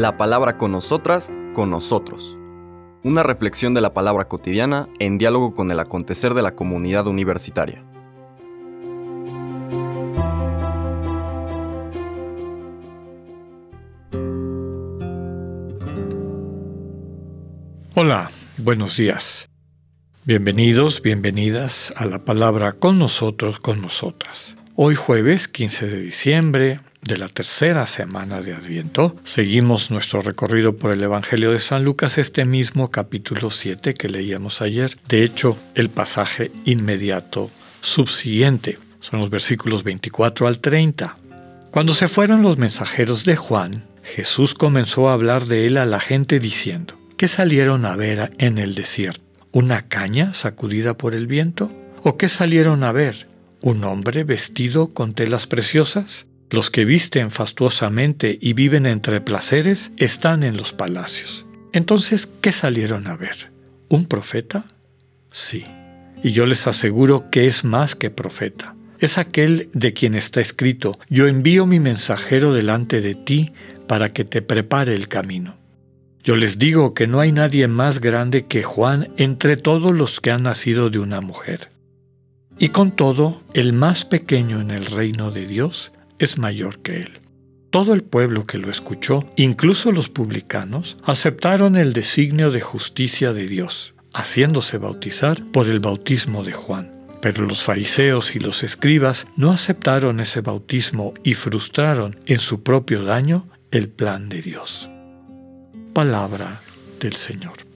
La palabra con nosotras, con nosotros. Una reflexión de la palabra cotidiana en diálogo con el acontecer de la comunidad universitaria. Hola, buenos días. Bienvenidos, bienvenidas a la palabra con nosotros, con nosotras. Hoy jueves 15 de diciembre de la tercera semana de Adviento, seguimos nuestro recorrido por el Evangelio de San Lucas, este mismo capítulo 7 que leíamos ayer. De hecho, el pasaje inmediato subsiguiente son los versículos 24 al 30. Cuando se fueron los mensajeros de Juan, Jesús comenzó a hablar de él a la gente diciendo, ¿qué salieron a ver en el desierto? ¿Una caña sacudida por el viento? ¿O qué salieron a ver? ¿Un hombre vestido con telas preciosas? Los que visten fastuosamente y viven entre placeres están en los palacios. Entonces, ¿qué salieron a ver? ¿Un profeta? Sí. Y yo les aseguro que es más que profeta. Es aquel de quien está escrito, yo envío mi mensajero delante de ti para que te prepare el camino. Yo les digo que no hay nadie más grande que Juan entre todos los que han nacido de una mujer. Y con todo, el más pequeño en el reino de Dios es mayor que él. Todo el pueblo que lo escuchó, incluso los publicanos, aceptaron el designio de justicia de Dios, haciéndose bautizar por el bautismo de Juan. Pero los fariseos y los escribas no aceptaron ese bautismo y frustraron en su propio daño el plan de Dios. Palabra del Señor.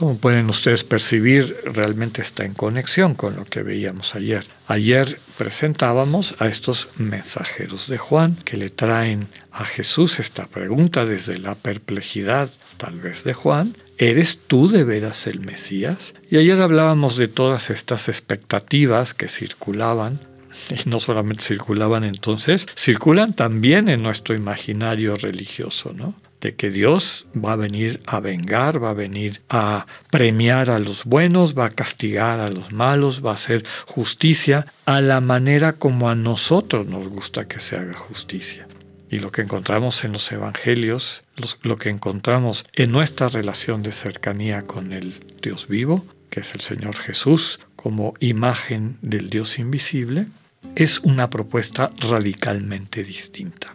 Como pueden ustedes percibir, realmente está en conexión con lo que veíamos ayer. Ayer presentábamos a estos mensajeros de Juan que le traen a Jesús esta pregunta desde la perplejidad tal vez de Juan. ¿Eres tú de veras el Mesías? Y ayer hablábamos de todas estas expectativas que circulaban y no solamente circulaban entonces, circulan también en nuestro imaginario religioso, ¿no? De que Dios va a venir a vengar, va a venir a premiar a los buenos, va a castigar a los malos, va a hacer justicia a la manera como a nosotros nos gusta que se haga justicia. Y lo que encontramos en los evangelios, lo que encontramos en nuestra relación de cercanía con el Dios vivo, que es el Señor Jesús, como imagen del Dios invisible, es una propuesta radicalmente distinta.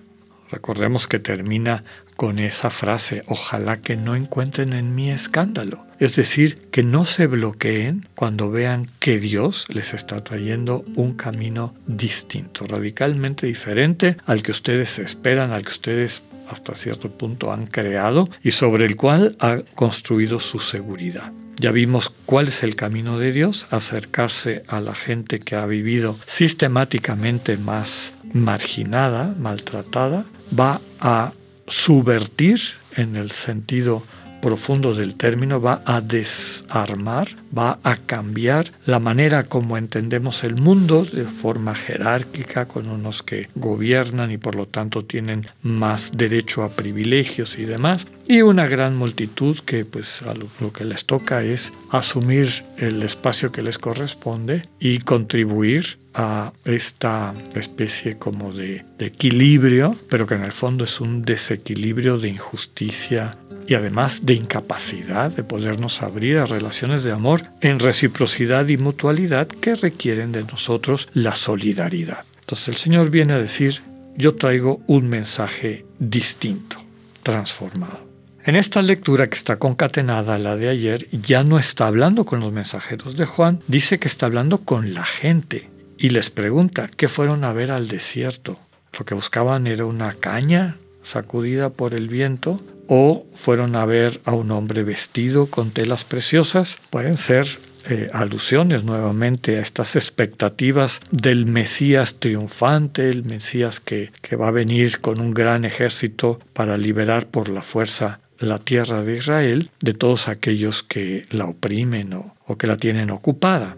Recordemos que termina con esa frase, ojalá que no encuentren en mí escándalo. Es decir, que no se bloqueen cuando vean que Dios les está trayendo un camino distinto, radicalmente diferente al que ustedes esperan, al que ustedes hasta cierto punto han creado y sobre el cual han construido su seguridad. Ya vimos cuál es el camino de Dios, acercarse a la gente que ha vivido sistemáticamente más marginada, maltratada, va a subvertir en el sentido profundo del término, va a desarmar, va a cambiar la manera como entendemos el mundo de forma jerárquica, con unos que gobiernan y por lo tanto tienen más derecho a privilegios y demás, y una gran multitud que pues a lo, que les toca es asumir el espacio que les corresponde y contribuir a esta especie como de, de, equilibrio, pero que en el fondo es un desequilibrio de injusticia y además de incapacidad de podernos abrir a relaciones de amor en reciprocidad y mutualidad que requieren de nosotros la solidaridad. Entonces el Señor viene a decir, yo traigo un mensaje distinto, transformado. En esta lectura que está concatenada a la de ayer, ya no está hablando con los mensajeros de Juan, dice que está hablando con la gente y les pregunta, ¿qué fueron a ver al desierto? Lo que buscaban era una caña sacudida por el viento o fueron a ver a un hombre vestido con telas preciosas. Pueden ser eh, alusiones nuevamente a estas expectativas del Mesías triunfante, el Mesías que, que va a venir con un gran ejército para liberar por la fuerza la tierra de Israel de todos aquellos que la oprimen o, o que la tienen ocupada.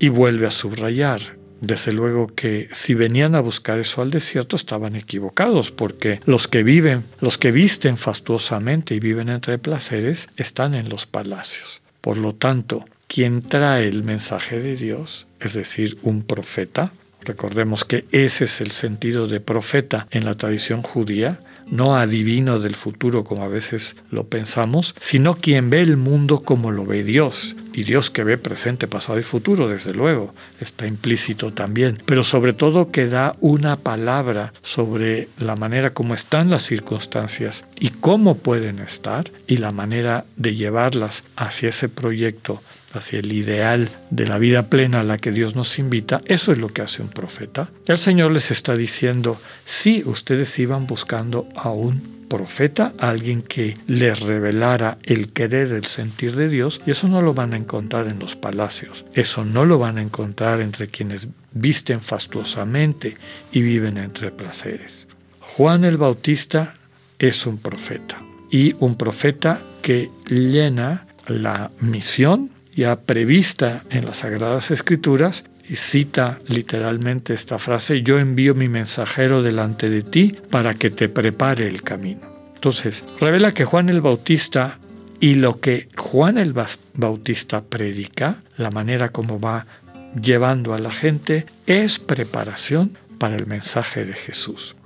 Y vuelve a subrayar, desde luego que si venían a buscar eso al desierto estaban equivocados, porque los que viven, los que visten fastuosamente y viven entre placeres, están en los palacios. Por lo tanto, quien trae el mensaje de Dios, es decir, un profeta, Recordemos que ese es el sentido de profeta en la tradición judía, no adivino del futuro como a veces lo pensamos, sino quien ve el mundo como lo ve Dios. Y Dios que ve presente, pasado y futuro, desde luego, está implícito también. Pero sobre todo que da una palabra sobre la manera como están las circunstancias y cómo pueden estar y la manera de llevarlas hacia ese proyecto hacia el ideal de la vida plena a la que Dios nos invita, eso es lo que hace un profeta. El Señor les está diciendo, si ustedes iban buscando a un profeta, alguien que les revelara el querer, el sentir de Dios, y eso no lo van a encontrar en los palacios, eso no lo van a encontrar entre quienes visten fastuosamente y viven entre placeres. Juan el Bautista es un profeta, y un profeta que llena la misión ya prevista en las Sagradas Escrituras y cita literalmente esta frase, yo envío mi mensajero delante de ti para que te prepare el camino. Entonces, revela que Juan el Bautista y lo que Juan el Bautista predica, la manera como va llevando a la gente, es preparación para el mensaje de Jesús.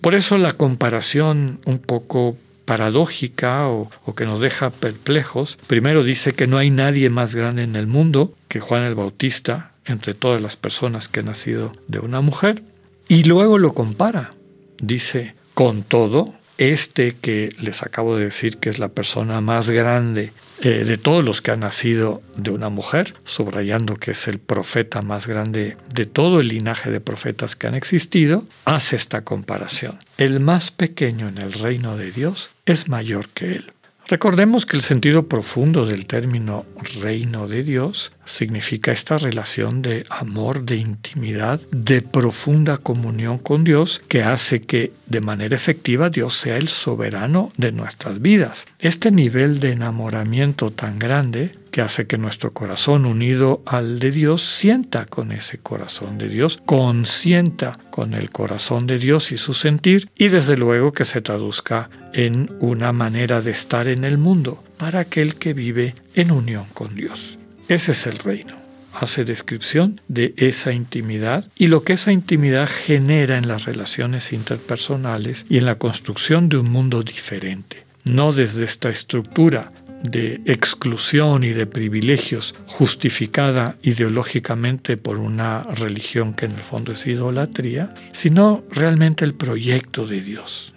Por eso la comparación un poco paradójica o, que nos deja perplejos. Primero dice que no hay nadie más grande en el mundo que Juan el Bautista entre todas las personas que han nacido de una mujer. Y luego lo compara. Dice, con todo, este que les acabo de decir que es la persona más grande eh, de todos los que han nacido de una mujer, subrayando que es el profeta más grande de todo el linaje de profetas que han existido, hace esta comparación. El más pequeño en el reino de Dios es mayor que él. Recordemos que el sentido profundo del término reino de Dios significa esta relación de amor, de intimidad, de profunda comunión con Dios que hace que de manera efectiva Dios sea el soberano de nuestras vidas. Este nivel de enamoramiento tan grande que hace que nuestro corazón unido al de Dios sienta con ese corazón de Dios, consienta con el corazón de Dios y su sentir, y desde luego que se traduzca en una manera de estar en el mundo para aquel que vive en unión con Dios. Ese es el reino. Hace descripción de esa intimidad y lo que esa intimidad genera en las relaciones interpersonales y en la construcción de un mundo diferente. No desde esta estructura de exclusión y de privilegios justificada ideológicamente por una religión que en el fondo es idolatría, sino realmente el proyecto de Dios.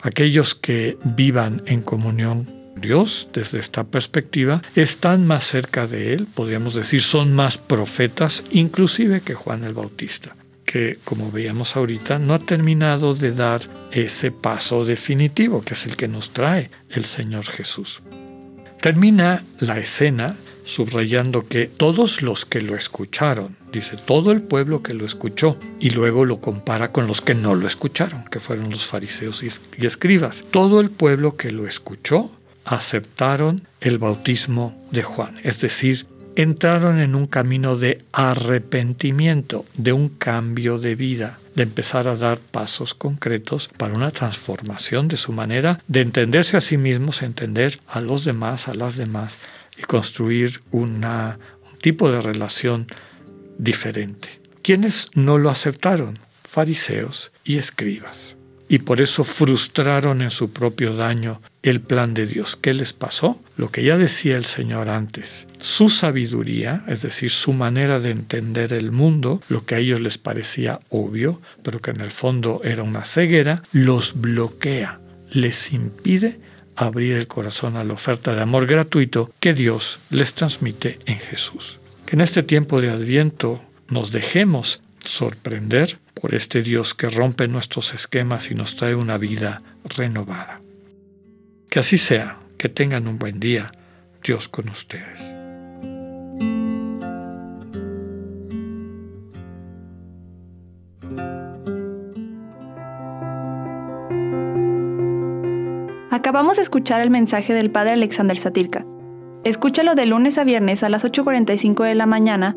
Aquellos que vivan en comunión Dios desde esta perspectiva están más cerca de Él, podríamos decir, son más profetas inclusive que Juan el Bautista que, como veíamos ahorita, no ha terminado de dar ese paso definitivo, que es el que nos trae el Señor Jesús. Termina la escena subrayando que todos los que lo escucharon, dice todo el pueblo que lo escuchó, y luego lo compara con los que no lo escucharon, que fueron los fariseos y escribas. Todo el pueblo que lo escuchó aceptaron el bautismo de Juan, es decir, entraron en un camino de arrepentimiento, de un cambio de vida, de empezar a dar pasos concretos para una transformación de su manera de entenderse a sí mismos, entender a los demás, a las demás y construir un tipo de relación diferente. ¿Quiénes no lo aceptaron? Fariseos y escribas y por eso frustraron en su propio daño el plan de Dios. ¿Qué les pasó? Lo que ya decía el Señor antes. Su sabiduría, es decir, su manera de entender el mundo, lo que a ellos les parecía obvio, pero que en el fondo era una ceguera, los bloquea, les impide abrir el corazón a la oferta de amor gratuito que Dios les transmite en Jesús. Que en este tiempo de Adviento nos dejemos sorprender por este Dios que rompe nuestros esquemas y nos trae una vida renovada. Que así sea, que tengan un buen día, Dios con ustedes. Acabamos de escuchar el mensaje del Padre Alexander Satirka. Escúchalo de lunes a viernes a las 8.45 de la mañana